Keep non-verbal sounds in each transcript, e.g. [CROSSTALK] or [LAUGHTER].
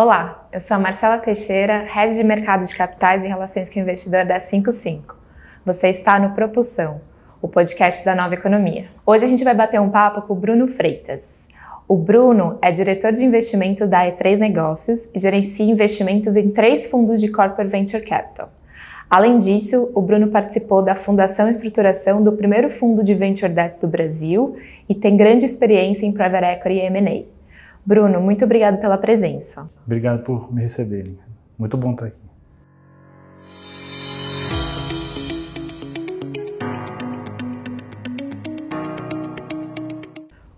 Olá, eu sou a Marcela Teixeira, Head de Mercado de Capitais e Relações com o Investidor da 55. Você está no Propulsão, o podcast da Nova Economia. Hoje a gente vai bater um papo com o Bruno Freitas. O Bruno é diretor de investimento da E3 Negócios e gerencia investimentos em três fundos de Corporate Venture Capital. Além disso, o Bruno participou da fundação e estruturação do primeiro fundo de Venture Debt do Brasil e tem grande experiência em Private Equity e M&A. Bruno, muito obrigado pela presença. Obrigado por me receberem. Muito bom estar aqui.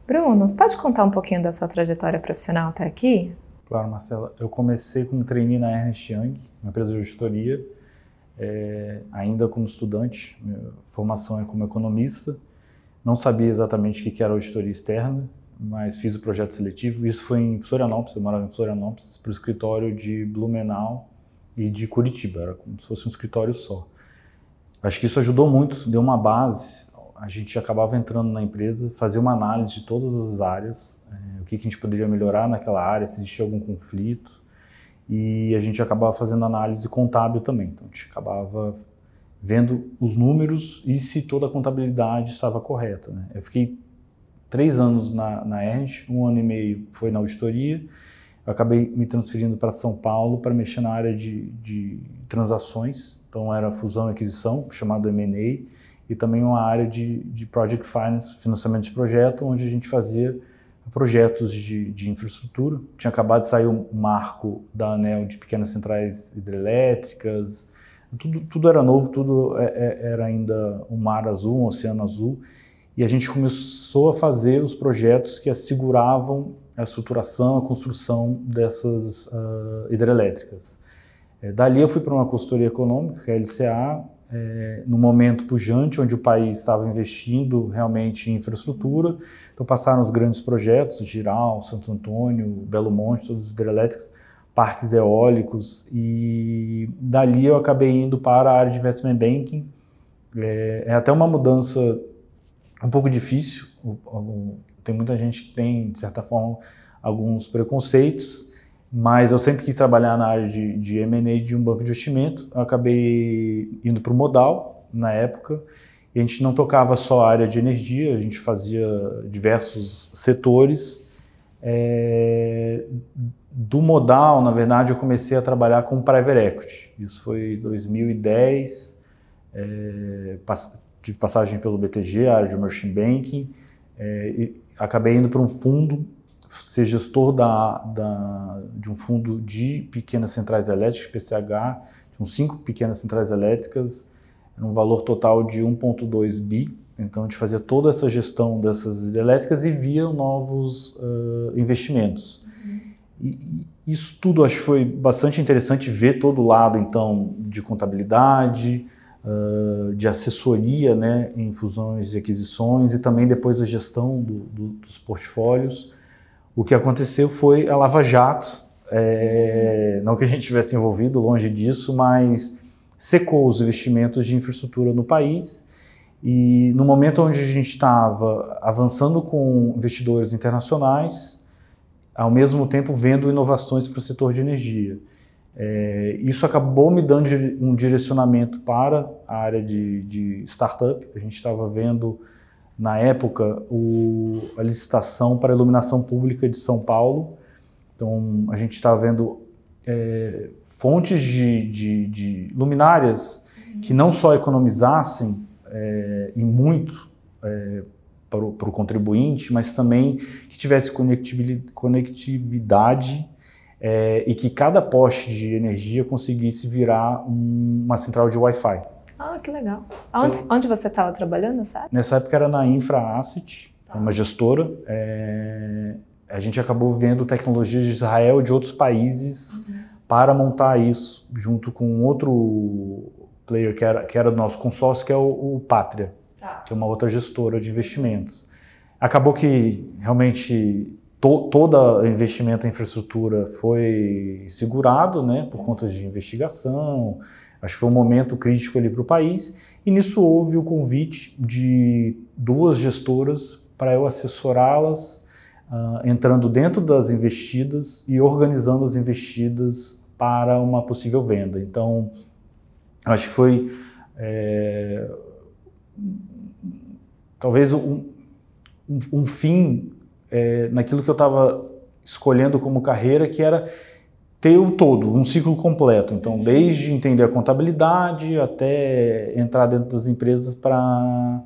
Bruno, você pode contar um pouquinho da sua trajetória profissional até aqui? Claro, Marcela. Eu comecei como trainee na Ernst Young, uma empresa de auditoria, é, ainda como estudante. Minha formação é como economista. Não sabia exatamente o que era auditoria externa, mas fiz o projeto seletivo. Isso foi em Florianópolis, eu morava em Florianópolis, para o escritório de Blumenau e de Curitiba, era como se fosse um escritório só. Acho que isso ajudou muito, deu uma base. A gente acabava entrando na empresa, fazia uma análise de todas as áreas, é, o que, que a gente poderia melhorar naquela área, se existia algum conflito. E a gente acabava fazendo análise contábil também. Então a gente acabava vendo os números e se toda a contabilidade estava correta. Né? Eu fiquei três anos na, na Ernst, um ano e meio foi na auditoria. Eu acabei me transferindo para São Paulo para mexer na área de, de transações, então era fusão e aquisição, chamado M&A, e também uma área de, de Project Finance, financiamento de projeto, onde a gente fazia projetos de, de infraestrutura. Tinha acabado de sair o um marco da ANEL de pequenas centrais hidrelétricas, tudo, tudo era novo, tudo é, é, era ainda um mar azul, um oceano azul, e a gente começou a fazer os projetos que asseguravam a estruturação, a construção dessas uh, hidrelétricas. É, dali eu fui para uma consultoria econômica, que é a LCA, é, no momento pujante, onde o país estava investindo realmente em infraestrutura. Então passaram os grandes projetos, Giral, Santo Antônio, Belo Monte, todas as hidrelétricas, parques eólicos, e dali eu acabei indo para a área de investment banking. É, é até uma mudança um pouco difícil. Tem muita gente que tem, de certa forma, alguns preconceitos, mas eu sempre quis trabalhar na área de, de M&A de um banco de investimento. Eu acabei indo para o Modal, na época, e a gente não tocava só a área de energia, a gente fazia diversos setores. É, do Modal, na verdade, eu comecei a trabalhar com Private Equity. Isso foi 2010, é, tive passagem pelo BTG, área de Merchant Banking, é, acabei indo para um fundo, ser gestor da, da, de um fundo de pequenas centrais elétricas, PCH, tinham cinco pequenas centrais elétricas, um valor total de 1,2 bi. Então a gente fazia toda essa gestão dessas elétricas e via novos uh, investimentos. Uhum. E, isso tudo acho que foi bastante interessante ver todo o lado então de contabilidade, uh, de assessoria né, em fusões e aquisições e também depois a gestão do, do, dos portfólios. O que aconteceu foi a Lava Jato, é, não que a gente tivesse envolvido, longe disso, mas secou os investimentos de infraestrutura no país. E no momento onde a gente estava avançando com investidores internacionais, ao mesmo tempo vendo inovações para o setor de energia. É, isso acabou me dando um direcionamento para a área de, de startup. A gente estava vendo, na época, o, a licitação para a iluminação pública de São Paulo. Então, a gente estava vendo é, fontes de, de, de, luminárias que não só economizassem é, e muito é, para o contribuinte, mas também que tivesse conectividade é, e que cada poste de energia conseguisse virar um, uma central de Wi-Fi. Ah, que legal. Onde, então, onde você estava trabalhando, sabe? Nessa época era na Infra Asset, tá. uma gestora. É, a gente acabou vendo tecnologias de Israel e de outros países uhum. para montar isso, junto com outro player que era, que era do nosso consórcio, que é o, o Pátria, tá. que é uma outra gestora de investimentos. Acabou que realmente to, todo investimento em infraestrutura foi segurado, né, por conta de investigação. Acho que foi um momento crítico ali para o país. E nisso houve o convite de duas gestoras para eu assessorá-las uh, entrando dentro das investidas e organizando as investidas para uma possível venda. Então, acho que foi é, talvez um, um, um fim é, naquilo que eu estava escolhendo como carreira, que era ter o todo, um ciclo completo. Então, uhum. desde entender a contabilidade até entrar dentro das empresas para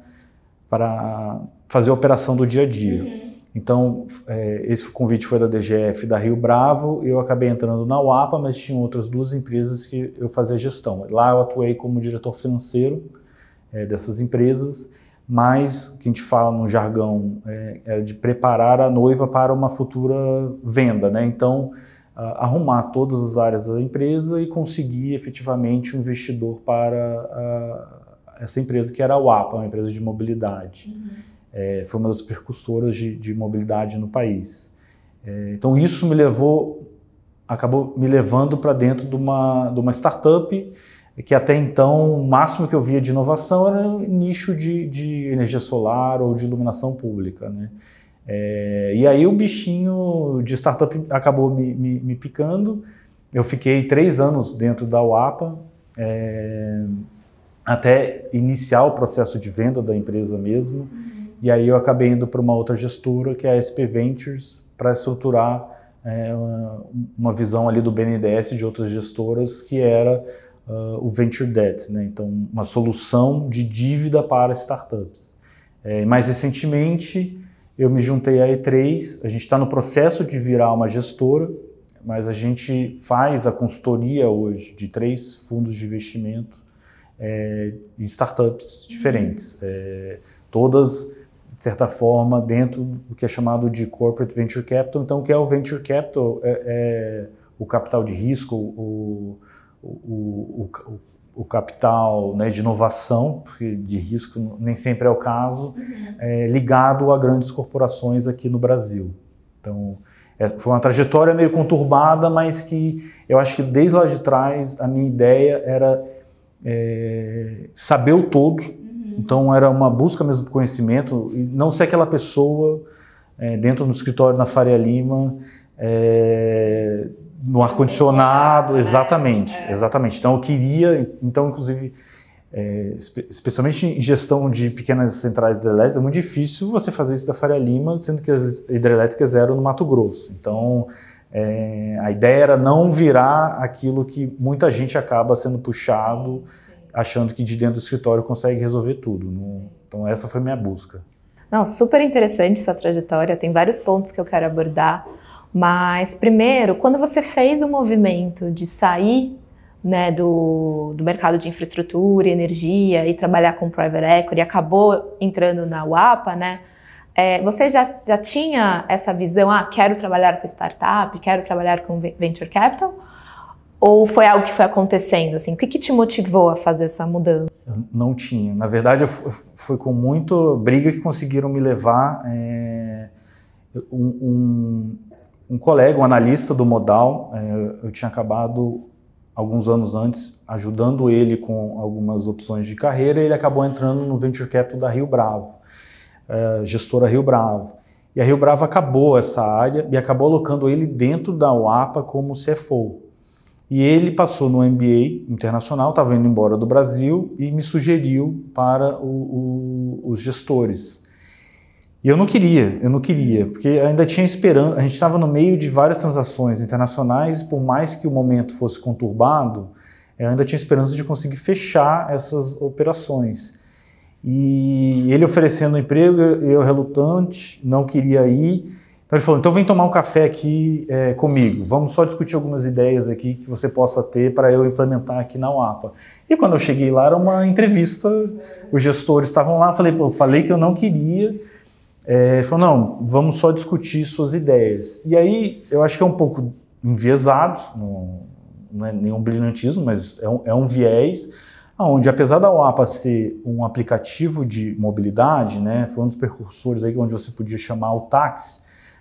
fazer a operação do dia a dia. Uhum. Então, é, esse convite foi da DGF da Rio Bravo, eu acabei entrando na UAPA, mas tinha outras duas empresas que eu fazia gestão. Lá eu atuei como diretor financeiro é, dessas empresas, mas que a gente fala no jargão é, era de preparar a noiva para uma futura venda, né? Então, arrumar todas as áreas da empresa e conseguir efetivamente um investidor para a, essa empresa que era a UAPA, uma empresa de mobilidade. Uhum é, foi uma das percussoras de, de mobilidade no país. É, então isso me levou, acabou me levando para dentro de uma, de uma startup que até então o máximo que eu via de inovação era nicho de, de energia solar ou de iluminação pública, né? É, e aí o bichinho de startup acabou me, me, me, picando. Eu fiquei três anos dentro da UAPA, é, até iniciar o processo de venda da empresa mesmo. Uhum. E aí eu acabei indo para uma outra gestora, que é a SP Ventures, para estruturar é, uma visão ali do BNDES de outras gestoras, que era uh, o Venture Debt, né? então uma solução de dívida para startups. É, mais recentemente, eu me juntei à E3, a gente está no processo de virar uma gestora, mas a gente faz a consultoria hoje de três fundos de investimento é, em startups diferentes. É, todas de certa forma, dentro do que é chamado de Corporate Venture Capital. Então, o que é o Venture Capital? É, é o capital de risco, o, o, o, o capital né, de inovação, porque de risco nem sempre é o caso, uhum. é, ligado a grandes corporações aqui no Brasil. Então, é, foi uma trajetória meio conturbada, mas que eu acho que desde lá de trás a minha ideia era é, saber o todo então era uma busca mesmo por conhecimento e não ser aquela pessoa é, dentro do escritório na Faria Lima, é, no ar condicionado, exatamente, é. exatamente. Então eu queria, então inclusive é, especialmente em gestão de pequenas centrais hidrelétricas, é muito difícil você fazer isso da Faria Lima, sendo que as hidrelétricas eram no Mato Grosso. Então, é, a ideia era não virar aquilo que muita gente acaba sendo puxado achando que de dentro do escritório consegue resolver tudo. Então essa foi minha busca. Não, super interessante sua trajetória, tem vários pontos que eu quero abordar, mas primeiro, quando você fez o movimento de sair né, do, do mercado de infraestrutura e energia e trabalhar com private equity, acabou entrando na UAPA, né? É, você já, já tinha essa visão, ah, quero trabalhar com startup, quero trabalhar com venture capital? Ou foi algo que foi acontecendo? Assim? O que, que te motivou a fazer essa mudança? Não tinha. Na verdade, foi com muito briga que conseguiram me levar. É, um, um, um, colega, um analista do Modal, é, eu tinha acabado alguns anos antes ajudando ele com algumas opções de carreira e ele acabou entrando no Venture Capital da Rio Bravo, é, gestora Rio Bravo. E a Rio Bravo acabou essa área e acabou alocando ele dentro da UAPA como CFO. E ele passou no MBA internacional, estava indo embora do Brasil e me sugeriu para o, o, os gestores. E eu não queria, eu não queria, porque ainda tinha esperança. A gente estava no meio de várias transações internacionais, por mais que o momento fosse conturbado, eu ainda tinha esperança de conseguir fechar essas operações. E ele oferecendo emprego, eu relutante, não queria ir. Então ele falou: então vem tomar um café aqui é, comigo, vamos só discutir algumas ideias aqui que você possa ter para eu implementar aqui na UAPA. E quando eu cheguei lá, era uma entrevista, os gestores estavam lá, falei, eu falei que eu não queria. É, falou: não, vamos só discutir suas ideias. E aí eu acho que é um pouco enviesado, não, não é nenhum brilhantismo, mas é um, é um viés onde apesar da UAPA ser um aplicativo de mobilidade, né, foi um dos precursores aí onde você podia chamar o táxi,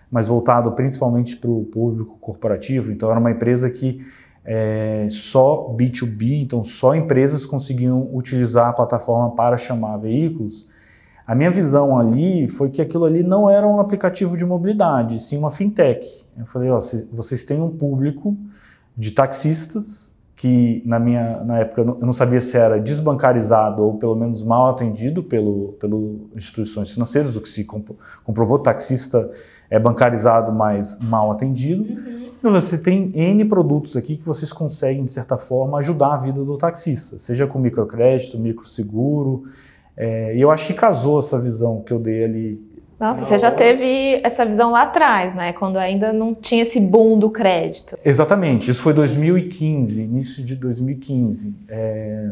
mas voltado principalmente para o público corporativo. Então, era uma empresa que é, só B2B, então só empresas conseguiam utilizar a plataforma para chamar veículos. A minha visão ali foi que aquilo ali não era um aplicativo de mobilidade, sim uma fintech. Eu falei, ó, vocês têm um público de taxistas que na minha na época eu não sabia se era desbancarizado ou pelo menos mal atendido pelo, pelo instituições financeiras, o que se comprovou, taxista é bancarizado, mas mal atendido. Uhum. Você tem N produtos aqui que vocês conseguem, de certa forma, ajudar a vida do taxista, seja com microcrédito, microseguro, é, e eu acho que casou essa visão que eu dei ali. Nossa, você já teve essa visão lá atrás, né? Quando ainda não tinha esse boom do crédito. Exatamente, isso foi 2015, início de 2015. É,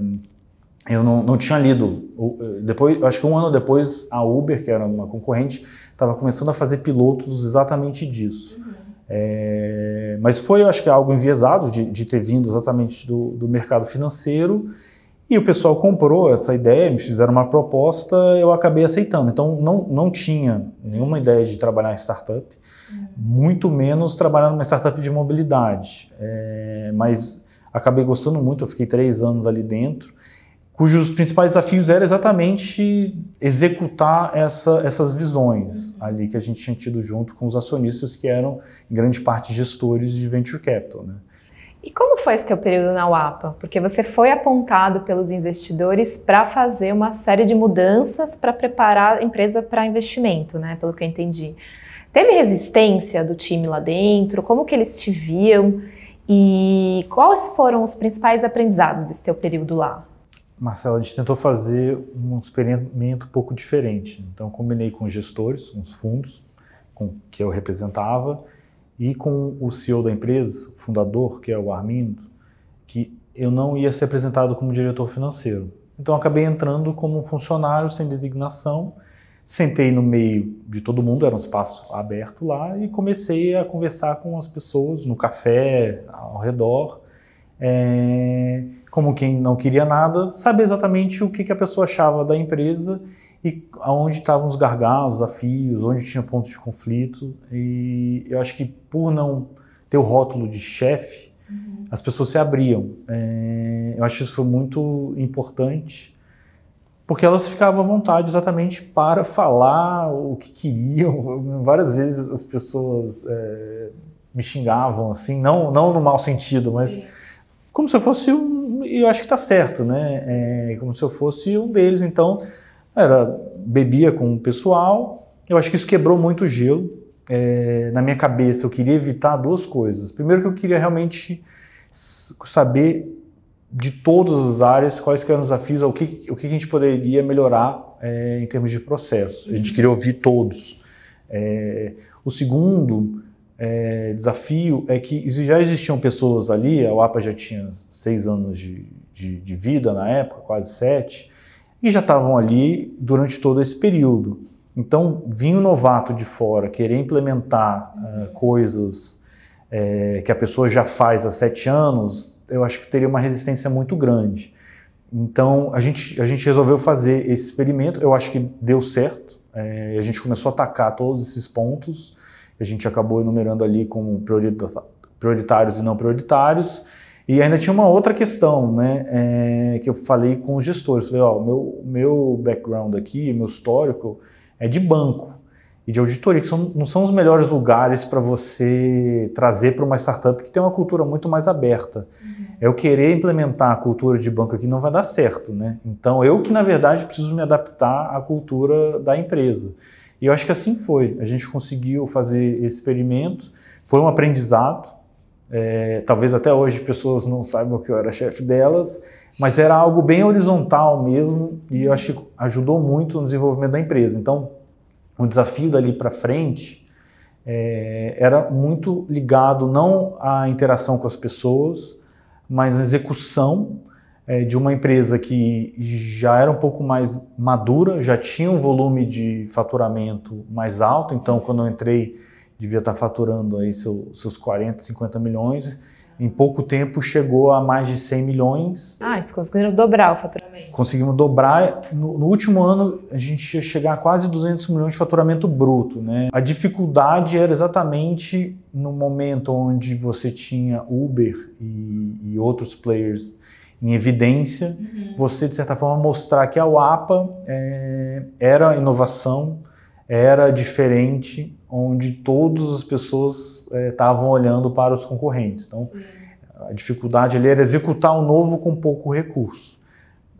eu não, não tinha lido. Depois, acho que um ano depois, a Uber, que era uma concorrente, estava começando a fazer pilotos exatamente disso. Uhum. É, mas foi, eu acho que algo enviesado de, de ter vindo exatamente do, do mercado financeiro e o pessoal comprou essa ideia, me fizeram uma proposta, eu acabei aceitando. Então não, não tinha nenhuma ideia de trabalhar em startup, muito menos trabalhar numa startup de mobilidade. É, mas acabei gostando muito, eu fiquei três anos ali dentro, cujos principais desafios eram exatamente executar essa, essas visões ali que a gente tinha tido junto com os acionistas que eram, em grande parte, gestores de venture capital. Né? E como foi esse teu período na UAPA? Porque você foi apontado pelos investidores para fazer uma série de mudanças para preparar a empresa para investimento, né? Pelo que eu entendi. Teve resistência do time lá dentro? Como que eles te viam? E quais foram os principais aprendizados desse teu período lá? Marcelo, a gente tentou fazer um experimento um pouco diferente. Então, combinei com gestores, uns fundos, com que eu representava, e com o CEO da empresa, fundador, que é o Armindo, que eu não ia ser apresentado como diretor financeiro. Então acabei entrando como um funcionário sem designação, sentei no meio de todo mundo, era um espaço aberto lá, e comecei a conversar com as pessoas no café, ao redor, é, como quem não queria nada, saber exatamente o que, que a pessoa achava da empresa e aonde estavam os gargalos, desafios, onde tinha pontos de conflito. E eu acho que por não ter o rótulo de chefe, uhum. as pessoas se abriam. É, eu acho que isso foi muito importante, porque elas ficavam à vontade exatamente para falar o que queriam. [LAUGHS] Várias vezes as pessoas é, me xingavam, assim, não, não no mau sentido, mas Sim. como se eu fosse um. Eu acho que está certo, né? É, como se eu fosse um deles. Então era bebia com o pessoal. Eu acho que isso quebrou muito o gelo. É, na minha cabeça, eu queria evitar duas coisas. Primeiro, que eu queria realmente saber de todas as áreas quais eram os desafios, o que, o que a gente poderia melhorar é, em termos de processo. A gente queria ouvir todos. É, o segundo é, desafio é que já existiam pessoas ali, a UAPA já tinha seis anos de, de, de vida na época, quase sete, e já estavam ali durante todo esse período. Então, vinha um novato de fora querer implementar uh, coisas é, que a pessoa já faz há sete anos, eu acho que teria uma resistência muito grande. Então, a gente, a gente resolveu fazer esse experimento, eu acho que deu certo, é, a gente começou a atacar todos esses pontos, a gente acabou enumerando ali como prioritários e não prioritários, e ainda tinha uma outra questão, né, é, que eu falei com os gestores. Falei, ó, meu meu background aqui, meu histórico é de banco e de auditoria, que são, não são os melhores lugares para você trazer para uma startup que tem uma cultura muito mais aberta. Uhum. Eu querer implementar a cultura de banco aqui não vai dar certo, né? Então eu que na verdade preciso me adaptar à cultura da empresa. E eu acho que assim foi. A gente conseguiu fazer esse experimento, foi um aprendizado é, talvez até hoje pessoas não saibam que eu era chefe delas, mas era algo bem horizontal mesmo e eu acho que ajudou muito no desenvolvimento da empresa. Então, o desafio dali para frente é, era muito ligado não à interação com as pessoas, mas à execução é, de uma empresa que já era um pouco mais madura, já tinha um volume de faturamento mais alto. Então, quando eu entrei devia estar faturando aí seu, seus 40, 50 milhões. Em pouco tempo chegou a mais de 100 milhões. Ah, isso conseguiram dobrar o faturamento. Conseguimos dobrar. No, no, último ano, a gente ia chegar a quase 200 milhões de faturamento bruto. Né? A dificuldade era exatamente no momento onde você tinha Uber e, e outros players em evidência, uhum. você, de certa forma, mostrar que a UAPA é, era inovação, era diferente, onde todas as pessoas estavam é, olhando para os concorrentes. Então, Sim. a dificuldade ali era executar o novo com pouco recurso.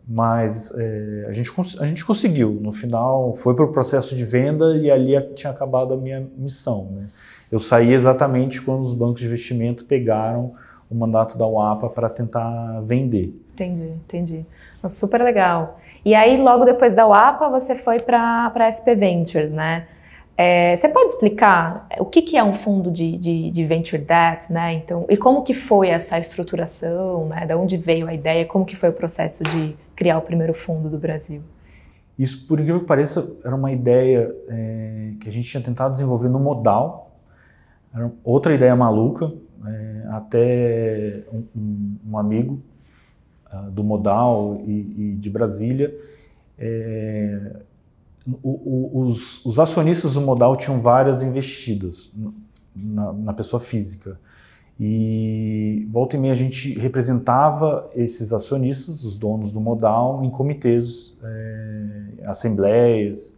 Mas é, a, gente, a gente conseguiu. No final, foi para o processo de venda e ali tinha acabado a minha missão. Né? Eu saí exatamente quando os bancos de investimento pegaram o mandato da UAPA para tentar vender. Entendi, entendi. Super legal. E aí, logo depois da UAPA, você foi para a SP Ventures, né? É, você pode explicar o que, que é um fundo de, de, de, venture debt, né? Então, e como que foi essa estruturação, né? Da onde veio a ideia? Como que foi o processo de criar o primeiro fundo do Brasil? Isso, por incrível que pareça, era uma ideia é, que a gente tinha tentado desenvolver no Modal. Era outra ideia maluca. É, até um, um, amigo uh, do Modal e, e de Brasília é, os, os, acionistas do Modal tinham várias investidas na, na, pessoa física. E volta e meia a gente representava esses acionistas, os donos do Modal, em comitês, é, assembleias.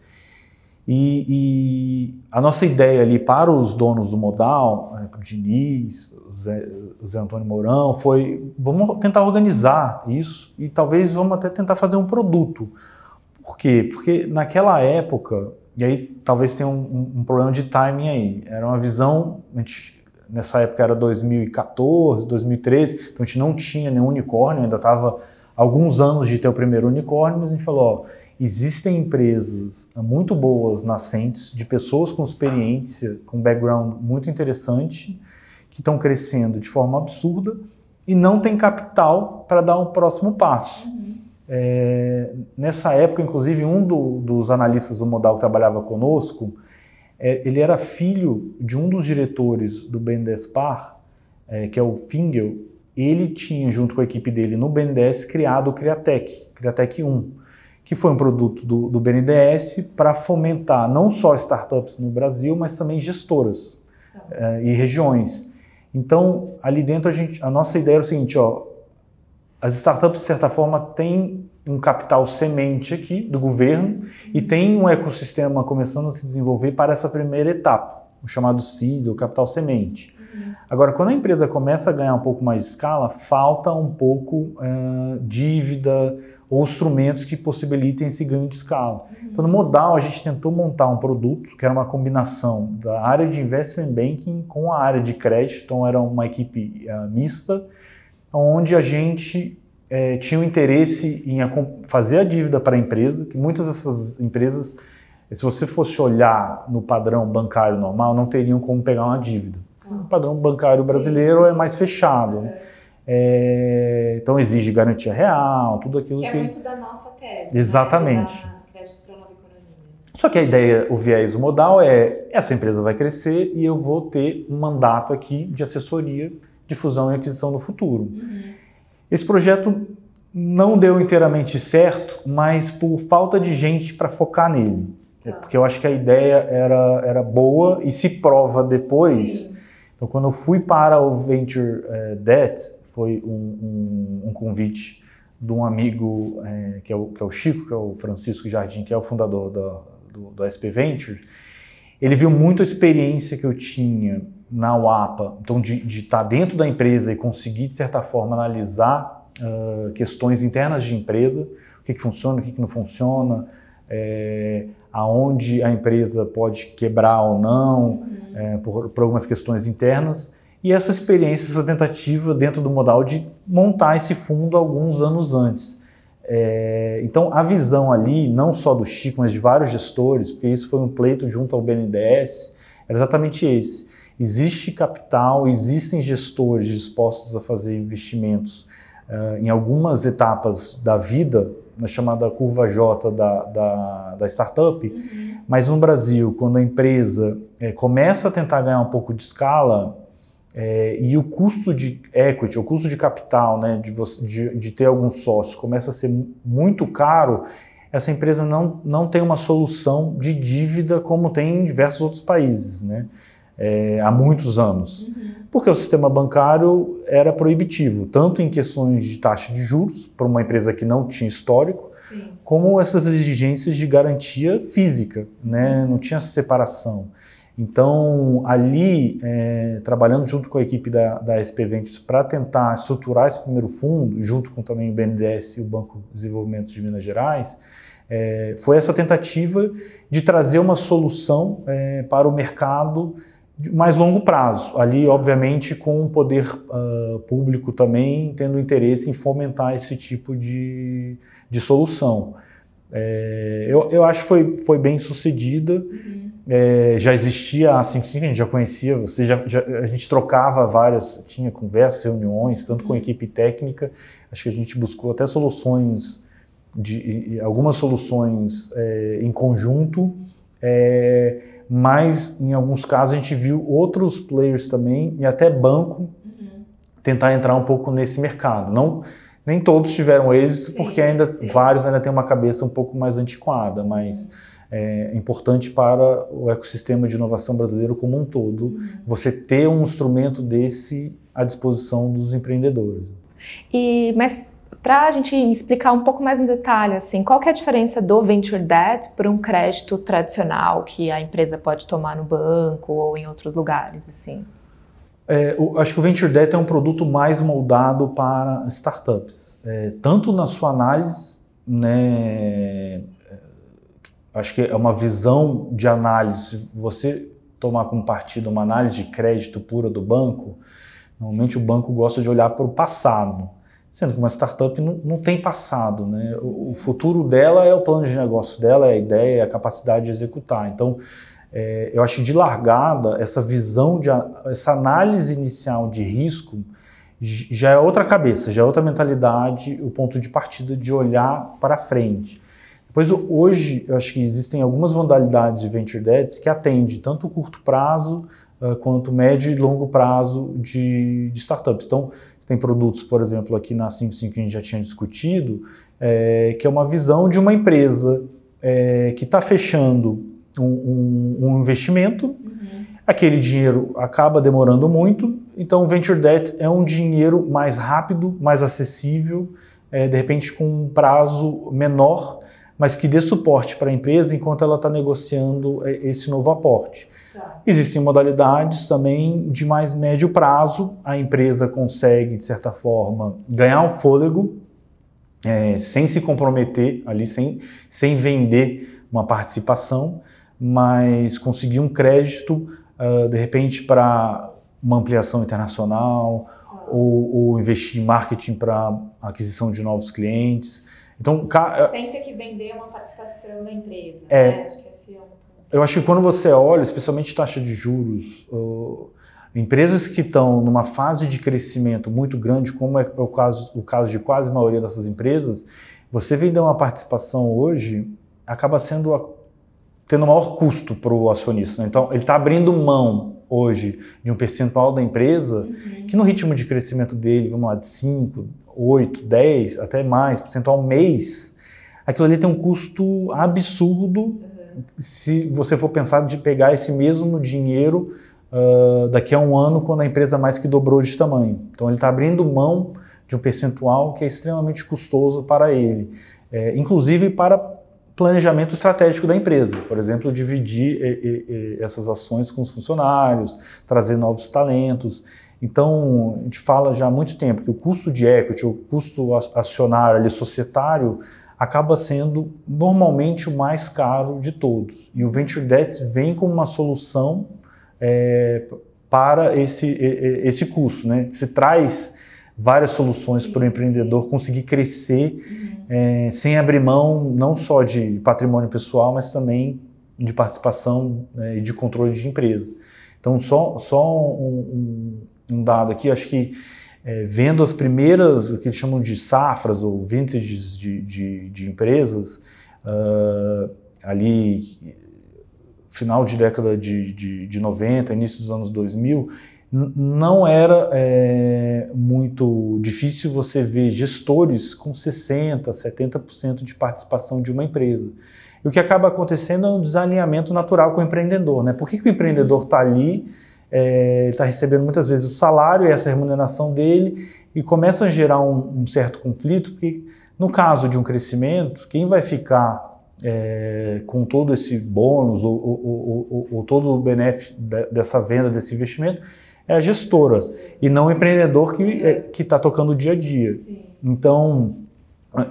E, e, a nossa ideia ali para os donos do Modal, é, para o Diniz, o Zé, o Zé Antônio Mourão, foi vamos tentar organizar isso e talvez vamos até tentar fazer um produto por quê? Porque naquela época, e aí talvez tenha um, um problema de timing aí, era uma visão, gente, nessa época era 2014, 2013, então a gente não tinha nenhum unicórnio, ainda estava alguns anos de ter o primeiro unicórnio, mas a gente falou, ó, existem empresas muito boas, nascentes, de pessoas com experiência, com background muito interessante, que estão crescendo de forma absurda e não tem capital para dar um próximo passo. Uhum. É, nessa época, inclusive, um do, dos analistas do Modal que trabalhava conosco, é, ele era filho de um dos diretores do BNDES-Par, é, que é o Fingel. Ele tinha, junto com a equipe dele no BNDES, criado o Criatec, Criatec 1, que foi um produto do, do BNDES para fomentar não só startups no Brasil, mas também gestoras tá. e regiões. Então, ali dentro, a, gente, a nossa ideia era o seguinte, ó, as startups, de certa forma, têm um capital semente aqui do governo e tem um ecossistema começando a se desenvolver para essa primeira etapa, o chamado seed, o capital semente. Uhum. Agora, quando a empresa começa a ganhar um pouco mais de escala, falta um pouco uh, dívida ou instrumentos que possibilitem esse ganho de escala. Uhum. Então, no Modal, a gente tentou montar um produto que era uma combinação da área de investment banking com a área de crédito, então era uma equipe uh, mista, onde a gente é, tinha um interesse em fazer a dívida para a empresa, que muitas dessas empresas, se você fosse olhar no padrão bancário normal, não teriam como pegar uma dívida. Ah. O padrão bancário brasileiro sim, sim. é mais fechado. Né? É, então exige garantia real, tudo aquilo que... É que é muito da nossa tese. Né? Exatamente. Né? Só que a ideia, o viés modal é essa empresa vai crescer e eu vou ter um mandato aqui de assessoria de fusão e aquisição no futuro. Uhum. Esse projeto não deu inteiramente certo, mas por falta de gente para focar nele. Tá. Porque eu acho que a ideia era, era boa e se prova depois. Sim. Então, quando eu fui para o Venture uh, Debt, foi um, um, um, convite de um amigo é, que, é o, que é o Chico, que é o Francisco Jardim, que é o fundador da, do, do SP Venture. Ele viu muito a experiência que eu tinha na UAPA, então de, de estar tá dentro da empresa e conseguir, de certa forma, analisar uh, questões internas de empresa, o que, que funciona, o que, que não funciona, é, aonde a empresa pode quebrar ou não, é, por, por, algumas questões internas. E essa experiência, essa tentativa dentro do modal de montar esse fundo alguns anos antes. É, então, a visão ali, não só do Chico, mas de vários gestores, porque isso foi um pleito junto ao BNDES, era exatamente esse Existe capital, existem gestores dispostos a fazer investimentos uh, em algumas etapas da vida, na chamada curva J da, da, da startup, uhum. mas no Brasil, quando a empresa é, começa a tentar ganhar um pouco de escala, é, e o custo de equity, o custo de capital, né, de, você, de, de, ter algum sócio, começa a ser muito caro, essa empresa não, não tem uma solução de dívida como tem em diversos outros países. Né? É, há muitos anos. Uhum. porque o sistema bancário era proibitivo, tanto em questões de taxa de juros, para uma empresa que não tinha histórico, Sim. como essas exigências de garantia física, né? não tinha separação. Então, ali, é, trabalhando junto com a equipe da, da SP Ventures para tentar estruturar esse primeiro fundo, junto com também o BNDES e o Banco de Desenvolvimento de Minas Gerais, é, foi essa tentativa de trazer uma solução é, para o mercado de mais longo prazo. Ali, obviamente, com o poder uh, público também tendo interesse em fomentar esse tipo de, de solução. É, eu, eu acho que foi, foi bem sucedida. Uhum. É, já existia a 55, a gente já conhecia, você já, já, a gente trocava várias, tinha conversas, reuniões, tanto com a uhum. equipe técnica, acho que a gente buscou até soluções, de, algumas soluções é, em conjunto, é, mas em alguns casos a gente viu outros players também, e até banco, uhum. tentar entrar um pouco nesse mercado. Não nem todos tiveram êxito, sim, porque ainda sim. vários ainda têm uma cabeça um pouco mais antiquada, mas é importante para o ecossistema de inovação brasileiro como um todo uhum. você ter um instrumento desse à disposição dos empreendedores. E mas para a gente explicar um pouco mais no detalhe, assim, qual é a diferença do venture debt para um crédito tradicional que a empresa pode tomar no banco ou em outros lugares, assim? É, acho que o Venture Debt é um produto mais moldado para startups. É, tanto na sua análise, né, é, acho que é uma visão de análise. Você tomar como partido uma análise de crédito pura do banco, normalmente o banco gosta de olhar para o passado. Sendo que uma startup não, não tem passado. Né? O, o futuro dela é o plano de negócio dela, é a ideia, é a capacidade de executar. Então, é, eu acho de largada, essa visão, de, essa análise inicial de risco já é outra cabeça, já é outra mentalidade, o ponto de partida de olhar para frente. Depois, hoje, eu acho que existem algumas modalidades de venture debt que atendem tanto o curto prazo uh, quanto médio e longo prazo de, de startups. Então, tem produtos, por exemplo, aqui na 55 que a gente já tinha discutido, é, que é uma visão de uma empresa é, que está fechando um, um, um investimento, uhum. aquele dinheiro acaba demorando muito, então o venture debt é um dinheiro mais rápido, mais acessível, é, de repente com um prazo menor, mas que dê suporte para a empresa enquanto ela está negociando é, esse novo aporte. Tá. Existem modalidades também de mais médio prazo, a empresa consegue, de certa forma, ganhar um fôlego é, sem se comprometer ali, sem, sem vender uma participação, mas conseguir um crédito, uh, de repente, para uma ampliação internacional ou, ou, investir em marketing para aquisição de novos clientes. Então, Sem ter que vender uma participação da empresa. É, né? acho que esse é um eu acho que quando você olha, especialmente taxa de juros, uh, empresas que estão numa fase de crescimento muito grande, como é o caso, o caso de quase a maioria dessas empresas, você vender uma participação hoje acaba sendo tendo maior custo para o acionista. Né? Então, ele está abrindo mão hoje de um percentual da empresa uhum. que no ritmo de crescimento dele, vamos lá, de 5, 8, 10, até mais, percentual mês, aquilo ali tem um custo absurdo uhum. se você for pensar de pegar esse mesmo dinheiro uh, daqui a um ano, quando a empresa mais que dobrou de tamanho. Então, ele está abrindo mão de um percentual que é extremamente custoso para ele. É, inclusive para planejamento estratégico da empresa, por exemplo, dividir essas ações com os funcionários, trazer novos talentos. Então, a gente fala já há muito tempo que o custo de equity, o custo acionário ali, societário, acaba sendo normalmente o mais caro de todos. E o Venture Debt vem como uma solução é, para esse, esse custo. Né? Se traz várias soluções para o empreendedor conseguir crescer uhum. é, sem abrir mão não só de patrimônio pessoal, mas também de participação né, e de controle de empresa. Então, só, só um, um, um dado aqui, acho que é, vendo as primeiras, o que eles chamam de safras ou vintages de, de, de empresas, uh, ali final de década de, de, de 90, início dos anos 2000, não era é, muito difícil você ver gestores com 60%, 70% de participação de uma empresa. E o que acaba acontecendo é um desalinhamento natural com o empreendedor. Né? Por que, que o empreendedor está ali é, ele está recebendo muitas vezes o salário e essa remuneração dele e começam a gerar um, um certo conflito, porque no caso de um crescimento, quem vai ficar é, com todo esse bônus ou, ou, ou, ou todo o benefício dessa venda, desse investimento, é a gestora e não o empreendedor que é, está tocando o dia a dia. Sim. Então,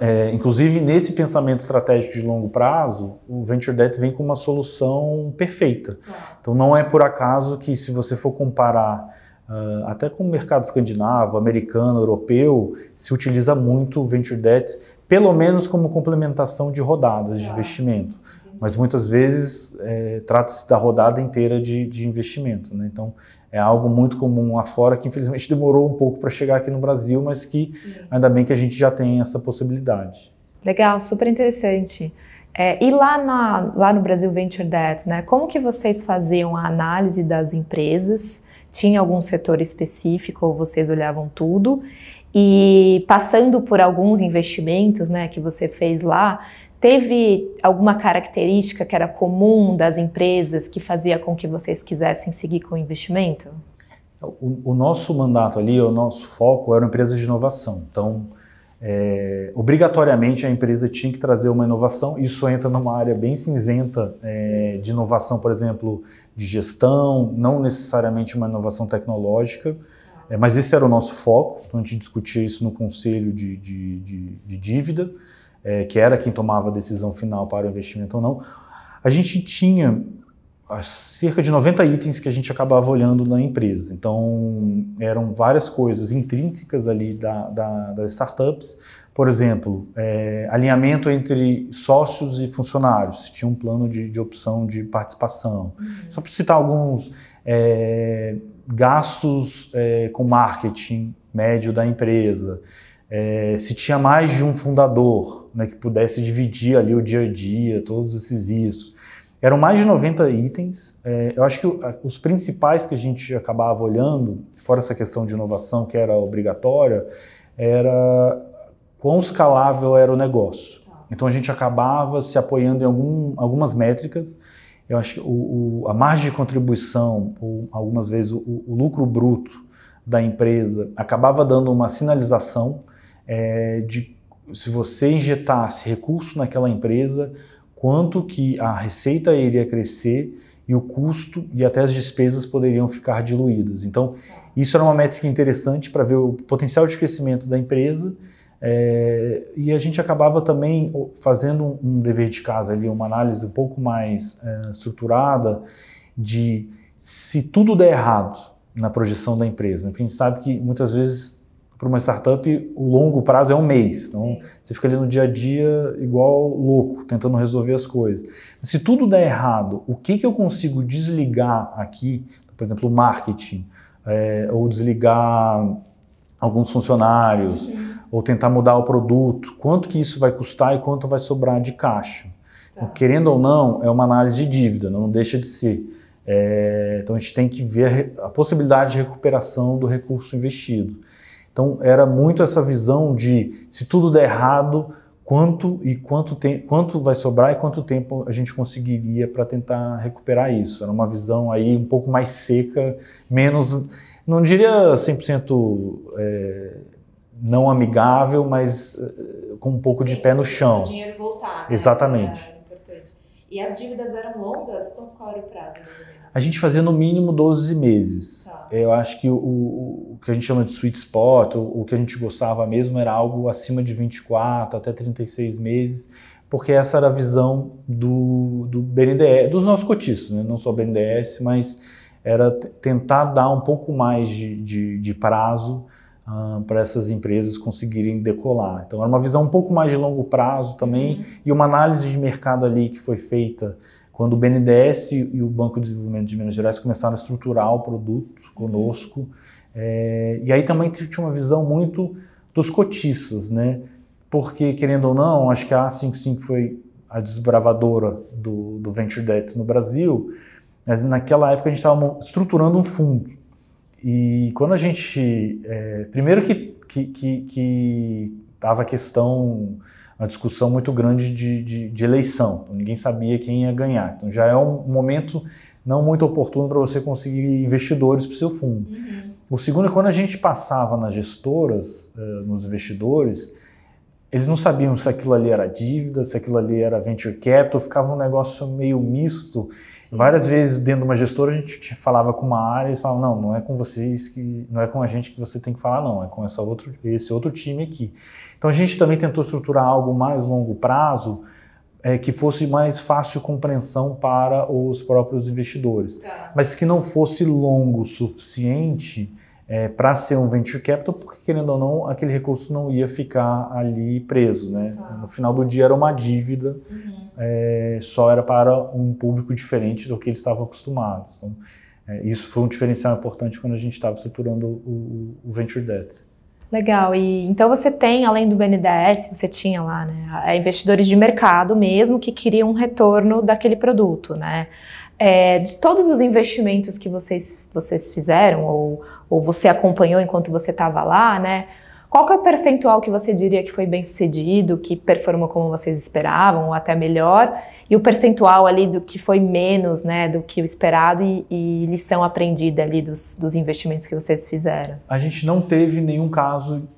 é, inclusive nesse pensamento estratégico de longo prazo, o Venture Debt vem com uma solução perfeita. Então, não é por acaso que, se você for comparar uh, até com o mercado escandinavo, americano, europeu, se utiliza muito o Venture Debt pelo menos como complementação de rodadas de investimento. Mas muitas vezes é, trata-se da rodada inteira de, de investimento. Né? Então, é algo muito comum lá fora que infelizmente demorou um pouco para chegar aqui no Brasil, mas que Sim. ainda bem que a gente já tem essa possibilidade. Legal, super interessante. É, e lá, na, lá no Brasil Venture Debt, né, como que vocês faziam a análise das empresas? Tinha algum setor específico ou vocês olhavam tudo? E passando por alguns investimentos né, que você fez lá, teve alguma característica que era comum das empresas que fazia com que vocês quisessem seguir com o investimento? O, o nosso mandato ali, o nosso foco era empresas de inovação. Então, é, obrigatoriamente a empresa tinha que trazer uma inovação. Isso entra numa área bem cinzenta é, de inovação, por exemplo, de gestão, não necessariamente uma inovação tecnológica. É, mas esse era o nosso foco, então a gente discutia isso no conselho de, de, de, de dívida, é, que era quem tomava a decisão final para o investimento ou não. A gente tinha cerca de 90 itens que a gente acabava olhando na empresa. Então, eram várias coisas intrínsecas ali da, da, das startups. Por exemplo, é, alinhamento entre sócios e funcionários, se tinha um plano de, de opção de participação. Uhum. Só para citar alguns, é, gastos é, com marketing médio da empresa, é, se tinha mais de um fundador né, que pudesse dividir ali o dia a dia, todos esses isso. Eram mais de 90 itens. É, eu acho que os principais que a gente acabava olhando, fora essa questão de inovação que era obrigatória, era quão escalável era o negócio. Então a gente acabava se apoiando em algum, algumas métricas eu acho que o, o, a margem de contribuição, ou algumas vezes o, o, lucro bruto da empresa, acabava dando uma sinalização é, de se você injetasse recurso naquela empresa, quanto que a receita iria crescer e o custo e até as despesas poderiam ficar diluídas. Então, isso era uma métrica interessante para ver o potencial de crescimento da empresa é, e a gente acabava também fazendo um dever de casa ali, uma análise um pouco mais é, estruturada de se tudo der errado na projeção da empresa. Né? Porque a gente sabe que muitas vezes para uma startup o longo prazo é um mês. Então você fica ali no dia a dia igual louco, tentando resolver as coisas. Se tudo der errado, o que, que eu consigo desligar aqui, por exemplo, o marketing, é, ou desligar alguns funcionários, uhum. ou tentar mudar o produto, quanto que isso vai custar e quanto vai sobrar de caixa. Tá. Então, querendo ou não, é uma análise de dívida, não deixa de ser. É, então a gente tem que ver a, a possibilidade de recuperação do recurso investido. Então era muito essa visão de se tudo der errado, quanto e quanto, tem, quanto vai sobrar e quanto tempo a gente conseguiria para tentar recuperar isso. Era uma visão aí um pouco mais seca, menos não diria 100% é, não amigável, mas é, com um pouco Sim, de pé no chão. O dinheiro voltar. Né? Exatamente. É importante. E as dívidas eram longas? Qual era o prazo? A gente fazia no mínimo 12 meses. Tá. Eu acho que o, o, que a gente chama de sweet spot, o, o que a gente gostava mesmo era algo acima de 24 até 36 meses, porque essa era a visão do, do BNDES, dos nossos cotistas, né? não só BNDES, mas era tentar dar um pouco mais de, de, de prazo uh, para essas empresas conseguirem decolar. Então, era uma visão um pouco mais de longo prazo também uhum. e uma análise de mercado ali que foi feita quando o BNDES e o Banco de Desenvolvimento de Minas Gerais começaram a estruturar o produto conosco. É, e aí também tinha uma visão muito dos cotistas, né? Porque, querendo ou não, acho que a A55 foi a desbravadora do, do Venture Debt no Brasil, mas naquela época a gente estava estruturando um fundo. E quando a gente. É, primeiro que que, que, que tava a questão, uma discussão muito grande de, de, de eleição. Então, ninguém sabia quem ia ganhar. Então já é um momento não muito oportuno para você conseguir investidores para o seu fundo. Uhum. O segundo é quando a gente passava nas gestoras, uh, nos investidores, eles não sabiam se aquilo ali era dívida, se aquilo ali era venture capital, ficava um negócio meio misto. Várias vezes dentro de uma gestora a gente falava com uma área e eles falavam, não, não é com vocês que, não é com a gente que você tem que falar, não, é com essa outro, esse outro time aqui. Então a gente também tentou estruturar algo mais longo prazo, é, que fosse mais fácil compreensão para os próprios investidores, tá. mas que não fosse longo o suficiente é, para ser um venture capital, porque querendo ou não, aquele recurso não ia ficar ali preso. Né? Tá. No final do dia era uma dívida, uhum. é, só era para um público diferente do que eles estavam acostumados. Então, é, isso foi um diferencial importante quando a gente estava estruturando o, o, Venture Debt. Legal. E então você tem, além do BNDES, você tinha lá, né, investidores de mercado mesmo que queriam um retorno daquele produto, né? É, de todos os investimentos que vocês, vocês fizeram ou, ou você acompanhou enquanto você estava lá, né? Qual que é o percentual que você diria que foi bem sucedido, que performou como vocês esperavam, ou até melhor, e o percentual ali do que foi menos, né, do que o esperado e, e lição aprendida ali dos, dos investimentos que vocês fizeram? A gente não teve nenhum caso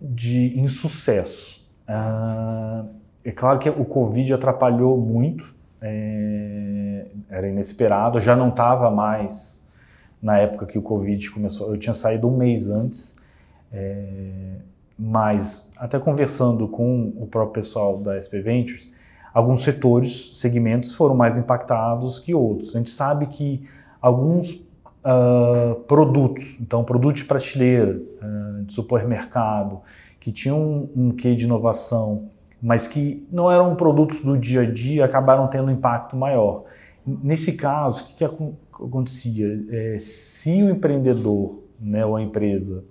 de insucesso. Ah, é claro que o Covid atrapalhou muito, é, era inesperado, já não estava mais na época que o Covid começou, eu tinha saído um mês antes, é, mas até conversando com o próprio pessoal da SP Ventures, alguns setores, segmentos foram mais impactados que outros. A gente sabe que alguns uh, produtos, então produtos de prateleira, uh, de supermercado, que tinham um, um quê de inovação mas que não eram produtos do dia a dia, acabaram tendo um impacto maior. Nesse caso, o que, que acontecia? É, se o empreendedor né, ou a empresa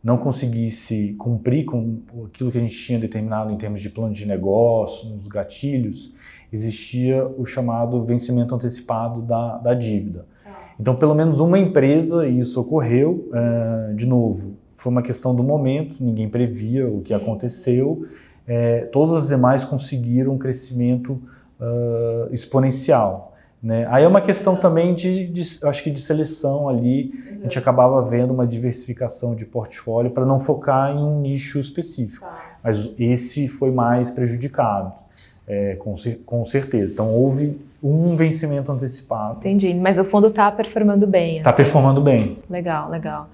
não conseguisse cumprir com aquilo que a gente tinha determinado em termos de plano de negócio, nos gatilhos, existia o chamado vencimento antecipado da, da dívida. Tá. Então, pelo menos uma empresa, e isso ocorreu, é, de novo, foi uma questão do momento, ninguém previa o que aconteceu, é, todas as demais conseguiram um crescimento uh, exponencial. Né? Aí é uma questão também de, de, acho que de seleção ali, uhum. a gente acabava vendo uma diversificação de portfólio para não focar em um nicho específico. Tá. Mas esse foi mais prejudicado, é, com, com certeza. Então houve um vencimento antecipado. Entendi, mas o fundo está performando bem. Está assim. performando bem. Legal, legal.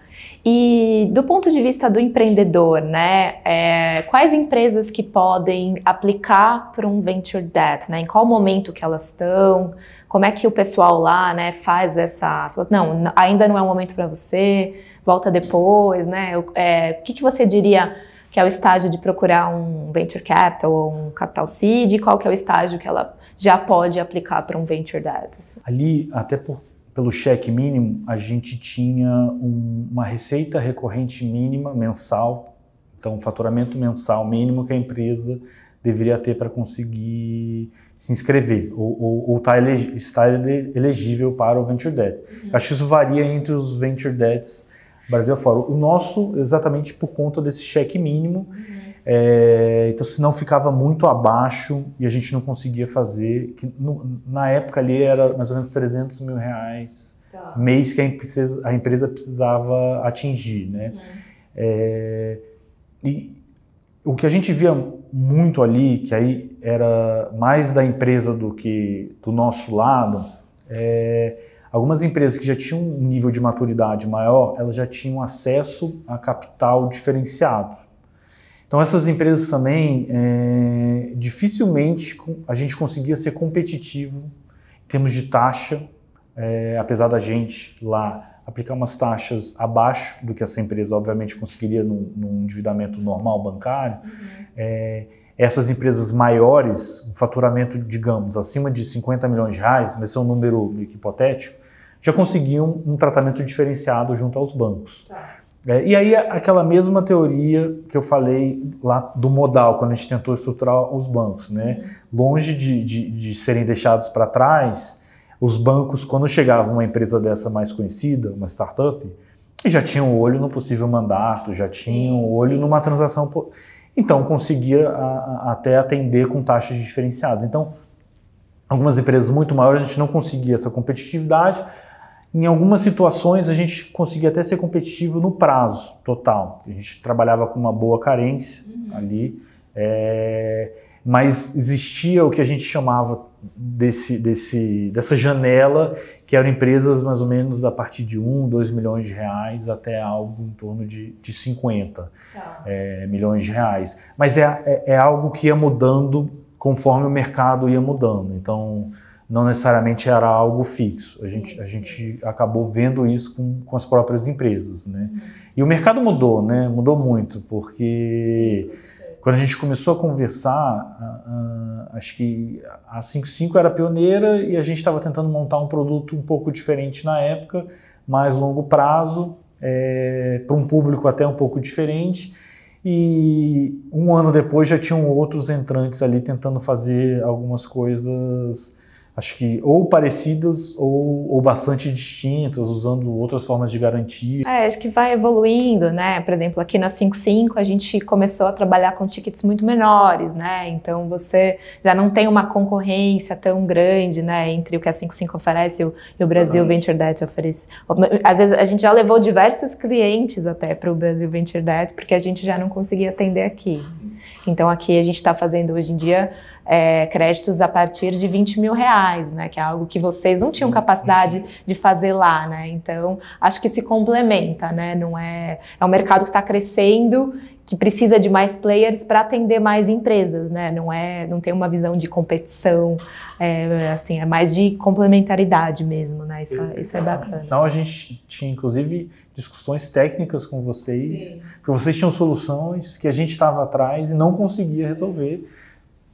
E do ponto de vista do empreendedor, né, é, quais empresas que podem aplicar para um venture debt, né? Em qual momento que elas estão? Como é que o pessoal lá, né, faz essa? Fala, não, ainda não é o momento para você. Volta depois, né? É, o que, que você diria? que é o estágio de procurar um venture capital ou um capital seed, qual que é o estágio que ela já pode aplicar para um venture debt? Assim. Ali, até por, pelo cheque mínimo, a gente tinha um, uma receita recorrente mínima mensal, então um faturamento mensal mínimo que a empresa deveria ter para conseguir se inscrever ou, ou, ou tá estar elegível para o venture debt. Uhum. Acho que isso varia entre os venture debts Brasil afora. O nosso, exatamente por conta desse cheque mínimo, uhum é, então, se não ficava muito abaixo e a gente não conseguia fazer, que no, na época ali era mais ou menos 300 mil reais tá. mês que a empresa, a empresa precisava atingir, né? Uhum. É, e o que a gente via muito ali, que aí era mais da empresa do que do nosso lado, é, algumas empresas que já tinham um nível de maturidade maior, elas já tinham acesso a capital diferenciado. Então, essas empresas também, é, dificilmente a gente conseguia ser competitivo em termos de taxa, é, apesar da gente lá aplicar umas taxas abaixo do que essa empresa, obviamente, conseguiria num, num endividamento normal bancário. Uhum. É, essas empresas maiores, um faturamento, digamos, acima de 50 milhões de reais, mas é um número hipotético, já conseguiam um tratamento diferenciado junto aos bancos. Tá. É, e aí aquela mesma teoria que eu falei lá do modal, quando a gente tentou estruturar os bancos, né? Longe de, de, de serem deixados para trás, os bancos, quando chegava uma empresa dessa mais conhecida, uma startup, já tinham olho no possível mandato, já tinham olho sim. numa transação. Então conseguia a, a, até atender com taxas diferenciadas. Então algumas empresas muito maiores a gente não conseguia essa competitividade. Em algumas situações a gente conseguia até ser competitivo no prazo total. A gente trabalhava com uma boa carência uhum. ali, é, mas existia o que a gente chamava desse, desse, dessa janela, que eram empresas mais ou menos a partir de 1, 2 milhões de reais até algo em torno de, de 50 tá. é, milhões de reais. Mas é, é, é algo que ia mudando conforme o mercado ia mudando. Então, não necessariamente era algo fixo. A, gente, a gente acabou vendo isso com, com as próprias empresas. Né? Uhum. E o mercado mudou, né? mudou muito, porque sim, quando a gente começou a conversar, acho que a 55 era pioneira e a gente estava tentando montar um produto um pouco diferente na época, mais longo prazo, é, para um público até um pouco diferente e um ano depois já tinham outros entrantes ali tentando fazer algumas coisas acho que ou parecidas ou, ou, bastante distintas, usando outras formas de garantia. É, acho que vai evoluindo, né? Por exemplo, aqui na 55 a gente começou a trabalhar com tickets muito menores, né? Então você já não tem uma concorrência tão grande, né? Entre o que a 55 oferece e o, e o Brasil Venture Debt oferece. Às vezes a gente já levou diversos clientes até para o Brasil Venture Debt, porque a gente já não conseguia atender aqui. Então aqui a gente está fazendo hoje em dia é, créditos a partir de 20 mil reais, né? Que é algo que vocês não tinham capacidade de fazer lá, né? Então, acho que se complementa, né? Não é, é um mercado que está crescendo, que precisa de mais players para atender mais empresas, né? Não é, não tem uma visão de competição, é, assim, é mais de complementaridade mesmo, né? Isso, isso é bacana. Então, a gente tinha, inclusive, discussões técnicas com vocês, Sim. porque vocês tinham soluções que a gente estava atrás e não conseguia resolver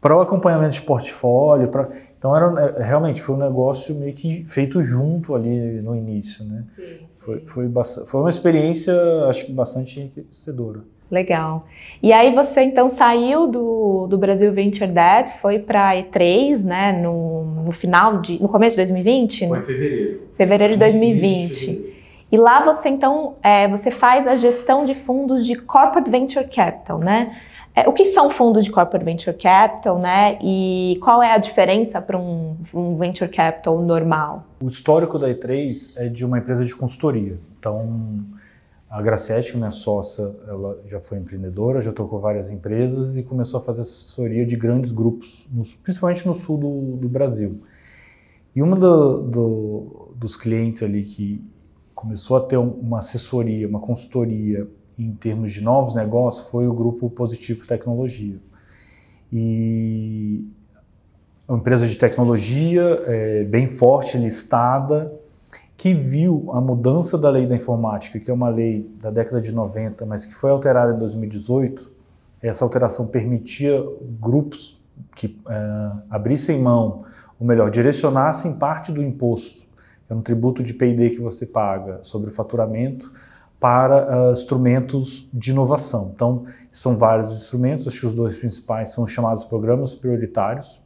para o acompanhamento de portfólio. Pra... Então, era, é, realmente foi um negócio meio que feito junto ali no início. Né? Sim, sim. Foi, foi, foi uma experiência, acho que bastante enriquecedora. Legal. E aí você então saiu do, do Brasil Venture Debt, foi para a E3, né, no, no final de, no começo de 2020? Foi em fevereiro. Fevereiro de 2020. Fevereiro. E lá você então, é, você faz a gestão de fundos de Corporate Venture Capital, né? É, o que são fundos de corporate venture capital, né? E qual é a diferença para um, um, venture capital normal? O histórico da E3 é de uma empresa de consultoria. Então, a Gracete, minha sócia, ela já foi empreendedora, já tocou várias empresas e começou a fazer assessoria de grandes grupos, principalmente no sul do, do Brasil. E um do, do, dos clientes ali que começou a ter uma assessoria, uma consultoria em termos de novos negócios foi o grupo Positivo Tecnologia. E uma empresa de tecnologia é, bem forte, listada, que viu a mudança da lei da informática, que é uma lei da década de 90, mas que foi alterada em 2018. Essa alteração permitia grupos que é, abrissem mão, ou melhor, direcionassem parte do imposto, que é um tributo de P&D que você paga sobre o faturamento, para uh, instrumentos de inovação. Então, são vários instrumentos, acho que os dois principais são chamados programas prioritários,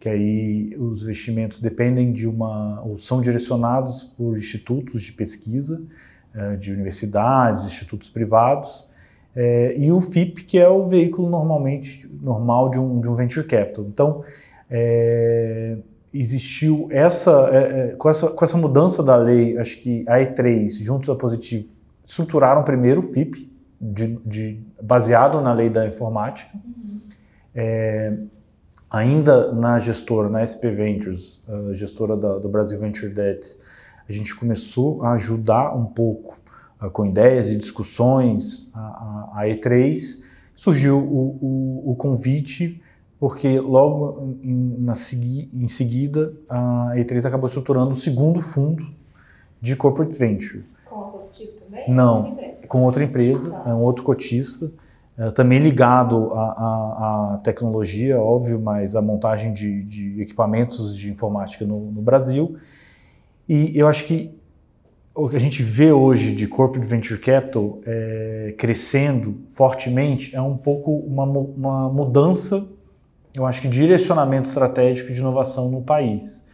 que aí os investimentos dependem de uma, ou são direcionados por institutos de pesquisa, uh, de universidades, institutos privados, uh, e o FIP, que é o veículo normalmente normal de um, de um venture capital. Então, é, existiu essa, é, com essa, com essa mudança da lei, acho que a E3, juntos a Positivo, estruturaram primeiro o FIP, de, de, baseado na lei da informática. Uhum. É, ainda na gestora, na SP Ventures, gestora da, do Brasil Venture Debt, a gente começou a ajudar um pouco uh, com ideias e discussões a, a, a E3. Surgiu o, o, o, convite, porque logo em, na, em seguida a E3 acabou estruturando o segundo fundo de Corporate Venture. Também? Não, com outra empresa, é um outro cotista, é, também ligado à, tecnologia, óbvio, mas à montagem de, de equipamentos de informática no, no, Brasil. E eu acho que o que a gente vê hoje de Corporate Venture Capital é, crescendo fortemente é um pouco uma, uma mudança, eu acho que direcionamento estratégico de inovação no país.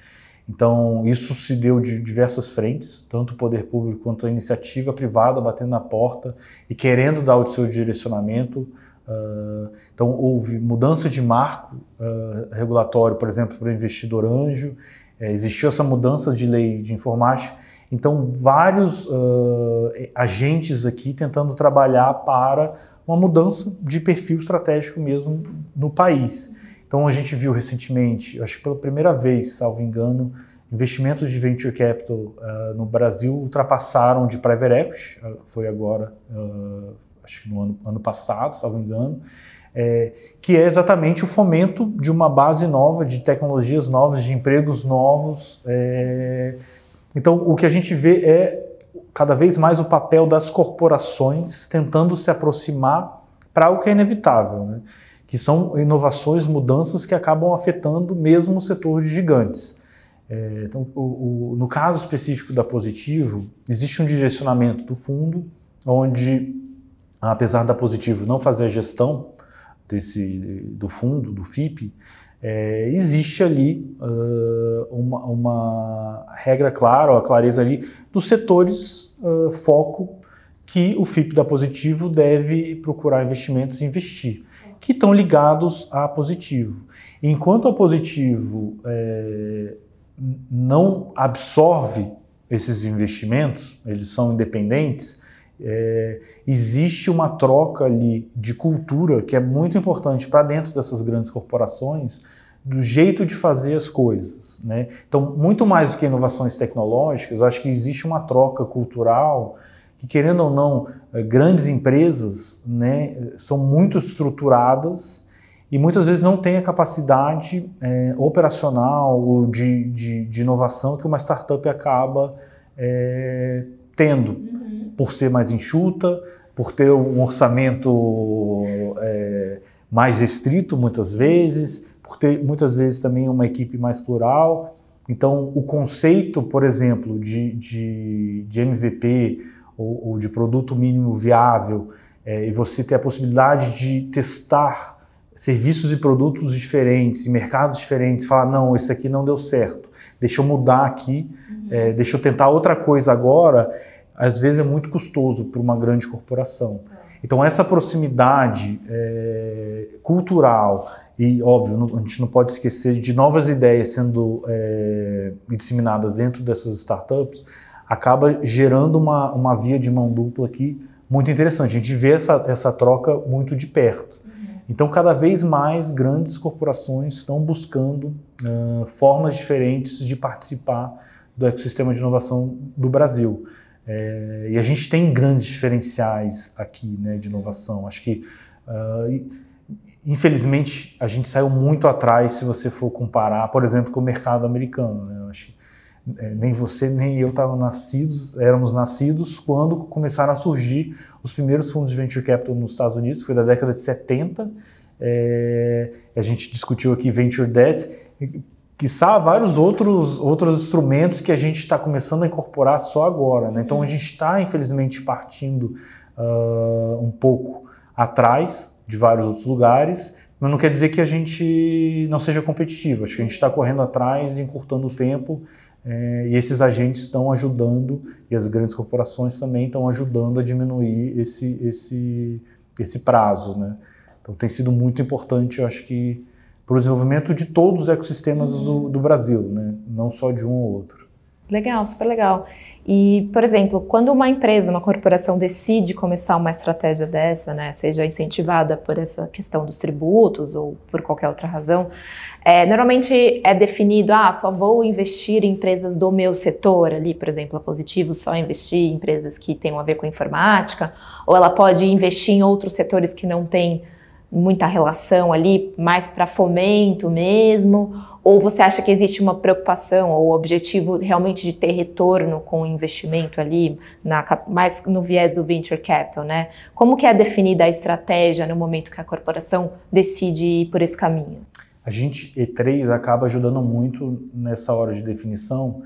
Então, isso se deu de diversas frentes, tanto o poder público quanto a iniciativa privada batendo na porta e querendo dar o seu direcionamento Uh, então, houve mudança de marco uh, regulatório, por exemplo, para o investidor anjo, é, existiu essa mudança de lei de informática. Então, vários uh, agentes aqui tentando trabalhar para uma mudança de perfil estratégico mesmo no país. Então, a gente viu recentemente, acho que pela primeira vez, salvo engano, investimentos de venture capital uh, no Brasil ultrapassaram de private equity, uh, foi agora, uh, acho que no ano, ano passado, salvo engano, é, que é exatamente o fomento de uma base nova, de tecnologias novas, de empregos novos. É, então, o que a gente vê é cada vez mais o papel das corporações tentando se aproximar para o que é inevitável, né? Que são inovações, mudanças que acabam afetando mesmo o setor de gigantes. É, então, o, o, no caso específico da Positivo, existe um direcionamento do fundo, onde, apesar da Positivo não fazer a gestão desse, do fundo, do FIP, é, existe ali uh, uma, uma, regra clara, a clareza ali dos setores uh, foco que o FIP da Positivo deve procurar investimentos e investir, que estão ligados a Positivo. Enquanto a Positivo é, não absorve esses investimentos, eles são independentes, é, existe uma troca ali de cultura que é muito importante para dentro dessas grandes corporações, do jeito de fazer as coisas. Né? Então, muito mais do que inovações tecnológicas, acho que existe uma troca cultural que, querendo ou não, é, grandes empresas né, são muito estruturadas e muitas vezes não têm a capacidade é, operacional ou de, de, de, inovação que uma startup acaba é, tendo. Uhum por ser mais enxuta, por ter um orçamento é, mais restrito muitas vezes, por ter muitas vezes também uma equipe mais plural. Então, o conceito, por exemplo, de, de, de MVP ou, ou, de produto mínimo viável, é, e você ter a possibilidade de testar serviços e produtos diferentes, mercados diferentes, falar, não, esse aqui não deu certo, deixa eu mudar aqui, uhum. é, deixa eu tentar outra coisa agora, às vezes é muito custoso para uma grande corporação. Então, essa proximidade é, cultural e, óbvio, a gente não pode esquecer de novas ideias sendo é, disseminadas dentro dessas startups, acaba gerando uma, uma via de mão dupla aqui muito interessante. A gente vê essa, essa troca muito de perto. Uhum. Então, cada vez mais grandes corporações estão buscando uh, formas diferentes de participar do ecossistema de inovação do Brasil. É, e a gente tem grandes diferenciais aqui né, de inovação. Acho que, uh, infelizmente, a gente saiu muito atrás se você for comparar, por exemplo, com o mercado americano. Né? Acho que, nem você nem eu estavam nascidos, éramos nascidos quando começaram a surgir os primeiros fundos de venture capital nos Estados Unidos, foi da década de 70. É, a gente discutiu aqui venture debt quiçá vários outros, outros instrumentos que a gente está começando a incorporar só agora. Né? Então a gente está, infelizmente, partindo uh, um pouco atrás de vários outros lugares, mas não quer dizer que a gente não seja competitivo. Acho que a gente está correndo atrás, encurtando o tempo, é, e esses agentes estão ajudando, e as grandes corporações também estão ajudando a diminuir esse, esse, esse prazo. Né? Então tem sido muito importante, eu acho que para o desenvolvimento de todos os ecossistemas do, do Brasil, né? não só de um ou outro. Legal, super legal. E, por exemplo, quando uma empresa, uma corporação decide começar uma estratégia dessa, né, seja incentivada por essa questão dos tributos ou por qualquer outra razão, é, normalmente é definido, ah, só vou investir em empresas do meu setor ali, por exemplo, a Positivo só investir em empresas que tenham a ver com informática, ou ela pode investir em outros setores que não têm muita relação ali, mais para fomento mesmo? Ou você acha que existe uma preocupação ou objetivo realmente de ter retorno com o investimento ali, na, mais no viés do venture capital, né? Como que é definida a estratégia no momento que a corporação decide ir por esse caminho? A gente, E3, acaba ajudando muito nessa hora de definição,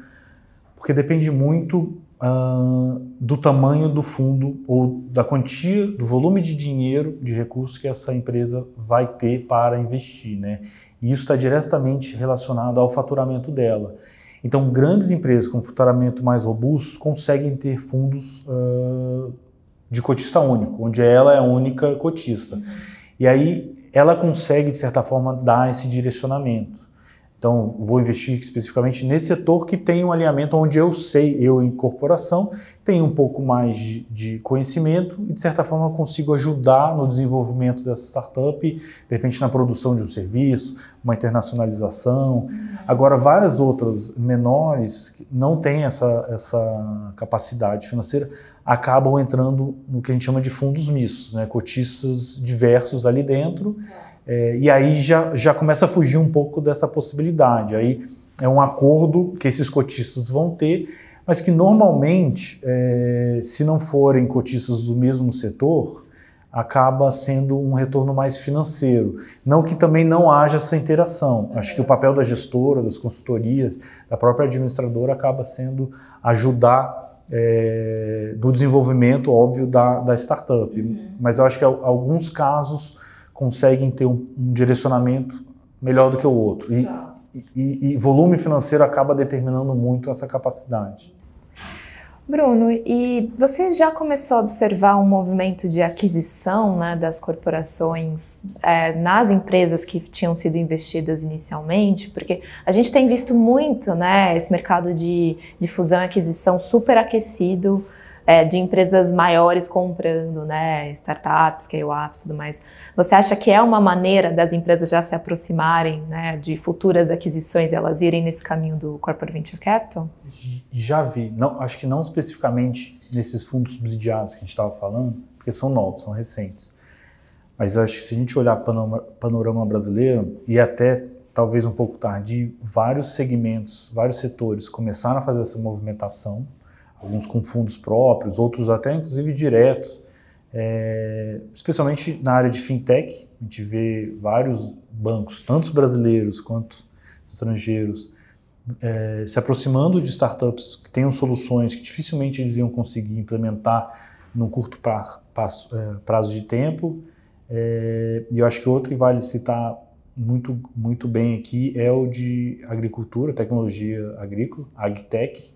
porque depende muito uh, do tamanho do fundo ou da quantia, do volume de dinheiro, de recursos que essa empresa vai ter para investir, né? E isso está diretamente relacionado ao faturamento dela. Então, grandes empresas com faturamento mais robusto conseguem ter fundos uh, de cotista único, onde ela é a única cotista. E aí ela consegue, de certa forma, dar esse direcionamento. Então, vou investir especificamente nesse setor que tem um alinhamento onde eu sei, eu em corporação, tenho um pouco mais de, de conhecimento e, de certa forma, consigo ajudar no desenvolvimento dessa startup, de repente na produção de um serviço, uma internacionalização. Agora, várias outras menores que não têm essa, essa capacidade financeira acabam entrando no que a gente chama de fundos mistos, né? cotistas diversos ali dentro. É, e aí já, já começa a fugir um pouco dessa possibilidade. Aí é um acordo que esses cotistas vão ter, mas que normalmente, é, se não forem cotistas do mesmo setor, acaba sendo um retorno mais financeiro. Não que também não haja essa interação. Acho que o papel da gestora, das consultorias, da própria administradora acaba sendo ajudar é, no desenvolvimento, óbvio, da, da startup. Uhum. Mas eu acho que alguns casos conseguem ter um, um direcionamento melhor do que o outro. E, tá. e, e, volume financeiro acaba determinando muito essa capacidade. Bruno, e você já começou a observar um movimento de aquisição né, das corporações é, nas empresas que tinham sido investidas inicialmente? Porque a gente tem visto muito né, esse mercado de, de fusão e aquisição super aquecido é, de empresas maiores comprando, né, startups, scale-ups e tudo mais. Você acha que é uma maneira das empresas já se aproximarem, né, de futuras aquisições elas irem nesse caminho do corporate venture capital? Já vi, não, acho que não especificamente nesses fundos subsidiados que a gente estava falando, porque são novos, são recentes. Mas acho que se a gente olhar panorama, panorama brasileiro e até talvez um pouco tardio, vários segmentos, vários setores começaram a fazer essa movimentação alguns com fundos próprios, outros até inclusive diretos. É, especialmente na área de fintech, a gente vê vários bancos, tanto brasileiros quanto estrangeiros, é, se aproximando de startups que tenham soluções que dificilmente eles iam conseguir implementar num curto pra, prazo, é, prazo de tempo. É, e eu acho que outro que vale citar muito, muito bem aqui é o de agricultura, tecnologia agrícola, agtech,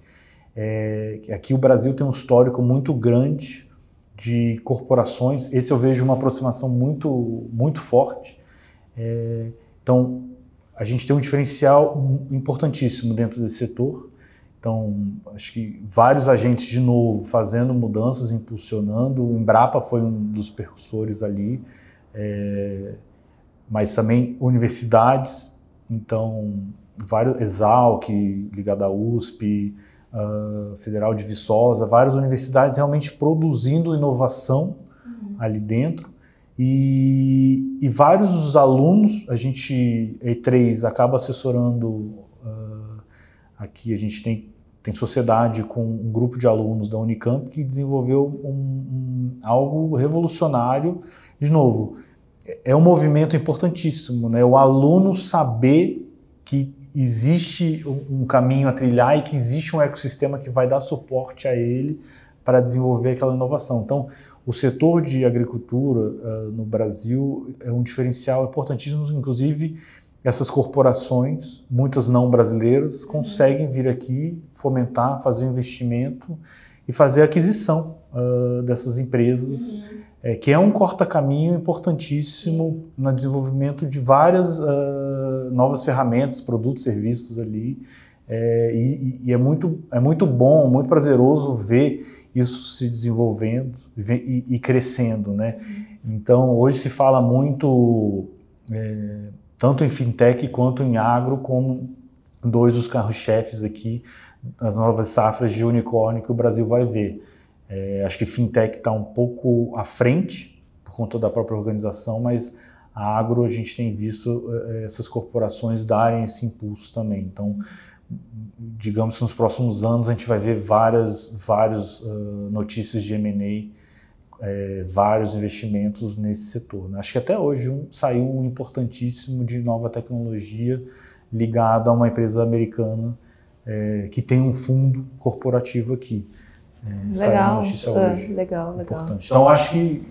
é, aqui o Brasil tem um histórico muito grande de corporações. Esse eu vejo uma aproximação muito, muito forte. É, então, a gente tem um diferencial importantíssimo dentro desse setor. Então, acho que vários agentes, de novo, fazendo mudanças, impulsionando. O Embrapa foi um dos percussores ali, é, mas também universidades. Então, vários, Exalc, ligada à USP, uh, Federal de Viçosa, várias universidades realmente produzindo inovação uhum. ali dentro. E, e, vários dos alunos, a gente, E3, acaba assessorando, uh, aqui a gente tem, tem sociedade com um grupo de alunos da Unicamp que desenvolveu um, um, algo revolucionário. De novo, é um movimento importantíssimo, né? o aluno saber que existe um caminho a trilhar e que existe um ecossistema que vai dar suporte a ele para desenvolver aquela inovação. Então, o setor de agricultura uh, no Brasil é um diferencial importantíssimo, inclusive essas corporações, muitas não brasileiras, conseguem vir aqui fomentar, fazer investimento e fazer aquisição uh, dessas empresas. Uhum é, que é um corta-caminho importantíssimo no desenvolvimento de várias uh, novas ferramentas, produtos, serviços ali. É, e, e, é, muito, é muito bom, muito prazeroso ver isso se desenvolvendo e, e crescendo. Né? Então, hoje se fala muito, é, tanto em fintech quanto em agro, como dois dos carros-chefes aqui, as novas safras de unicórnio que o Brasil vai ver. É, acho que fintech está um pouco à frente por conta da própria organização, mas a agro a gente tem visto é, essas corporações darem esse impulso também. Então, digamos que nos próximos anos a gente vai ver várias, várias uh, notícias de M&A, é, vários investimentos nesse setor. Né? Acho que até hoje um, saiu um importantíssimo de nova tecnologia ligado a uma empresa americana é, que tem um fundo corporativo aqui. É, legal, notícia ah, hoje. legal, legal. Importante. Então acho que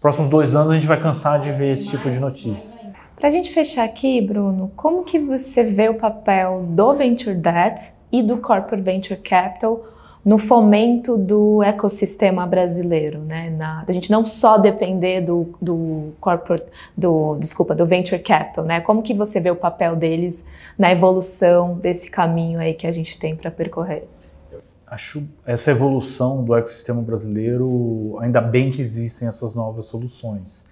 próximos dois anos a gente vai cansar de ver esse tipo de notícia. Para a gente fechar aqui, Bruno, como que você vê o papel do Venture Debt e do Corporate Venture Capital no fomento do ecossistema brasileiro, né? Na, a gente não só depender do, do corporate, do desculpa, do venture capital, né? Como que você vê o papel deles na evolução desse caminho aí que a gente tem para percorrer? Acho essa evolução do ecossistema brasileiro, ainda bem que existem essas novas soluções.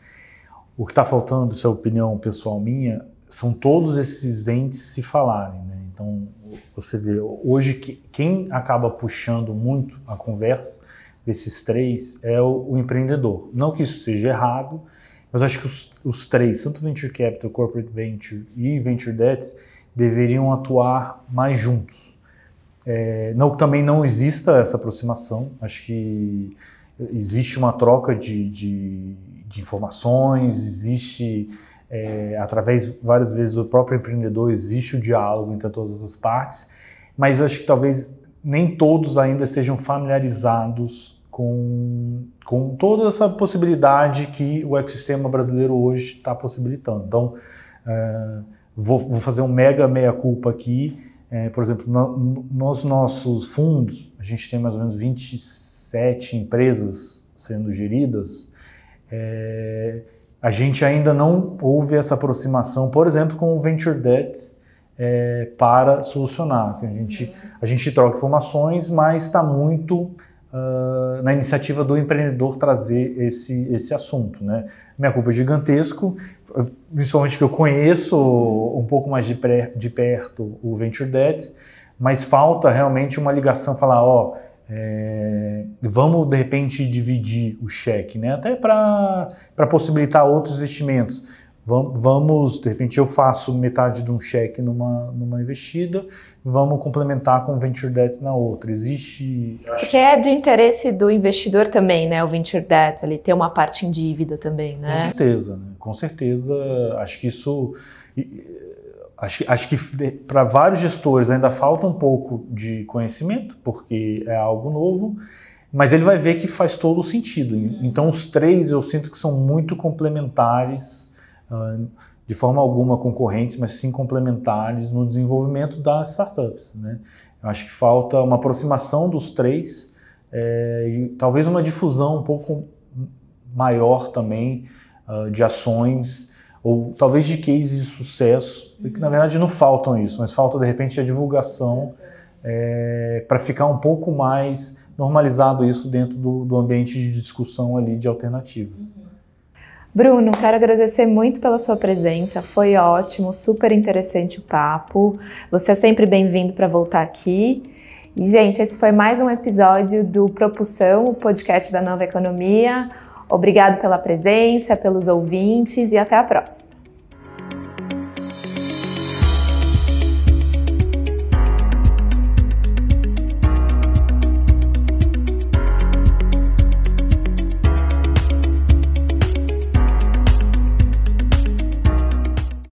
O que está faltando, se é opinião pessoal minha, são todos esses entes se falarem, né? Então, você vê, hoje quem acaba puxando muito a conversa desses três é o, o empreendedor. Não que isso seja errado, mas acho que os, os, três, tanto Venture Capital, Corporate Venture e Venture Debt, deveriam atuar mais juntos. É, não também não exista essa aproximação, acho que existe uma troca de, de, de informações, existe é, através várias vezes do próprio empreendedor existe o diálogo entre todas as partes, mas acho que talvez nem todos ainda estejam familiarizados com, com toda essa possibilidade que o ecossistema brasileiro hoje está possibilitando. Então, é, vou, vou, fazer um mega meia-culpa aqui. É, por exemplo, no, nos nossos fundos, a gente tem mais ou menos 27 empresas sendo geridas. É, a gente ainda não houve essa aproximação, por exemplo, com o Venture Debt é, para solucionar. A gente, a gente troca informações, mas está muito na iniciativa do empreendedor trazer esse, esse assunto. Né? Minha culpa é gigantesco, principalmente que eu conheço um pouco mais de, pré, de perto o Venture Debt, mas falta realmente uma ligação, falar, ó, é, vamos de repente dividir o cheque, né? até para possibilitar outros investimentos. Vamos, de repente, eu faço metade de um cheque numa, numa investida, vamos complementar com venture debt na outra. Existe. Porque é de interesse do investidor também, né? O venture debt, ele ter uma parte em dívida também, né? Com certeza, né? com certeza. Acho que isso Acho, acho que para vários gestores ainda falta um pouco de conhecimento, porque é algo novo, mas ele vai ver que faz todo o sentido. Então, os três eu sinto que são muito complementares, de forma alguma concorrentes, mas sim complementares no desenvolvimento das startups. Né? Eu acho que falta uma aproximação dos três, é, e talvez uma difusão um pouco maior também uh, de ações ou talvez de cases de sucesso, que na verdade não faltam isso, mas falta de repente a divulgação é, para ficar um pouco mais normalizado isso dentro do, do, ambiente de discussão ali de alternativas. Bruno, quero agradecer muito pela sua presença, foi ótimo, super interessante o papo. Você é sempre bem-vindo para voltar aqui. E, gente, esse foi mais um episódio do Propulsão, o podcast da Nova Economia. Obrigado pela presença, pelos ouvintes e até a próxima.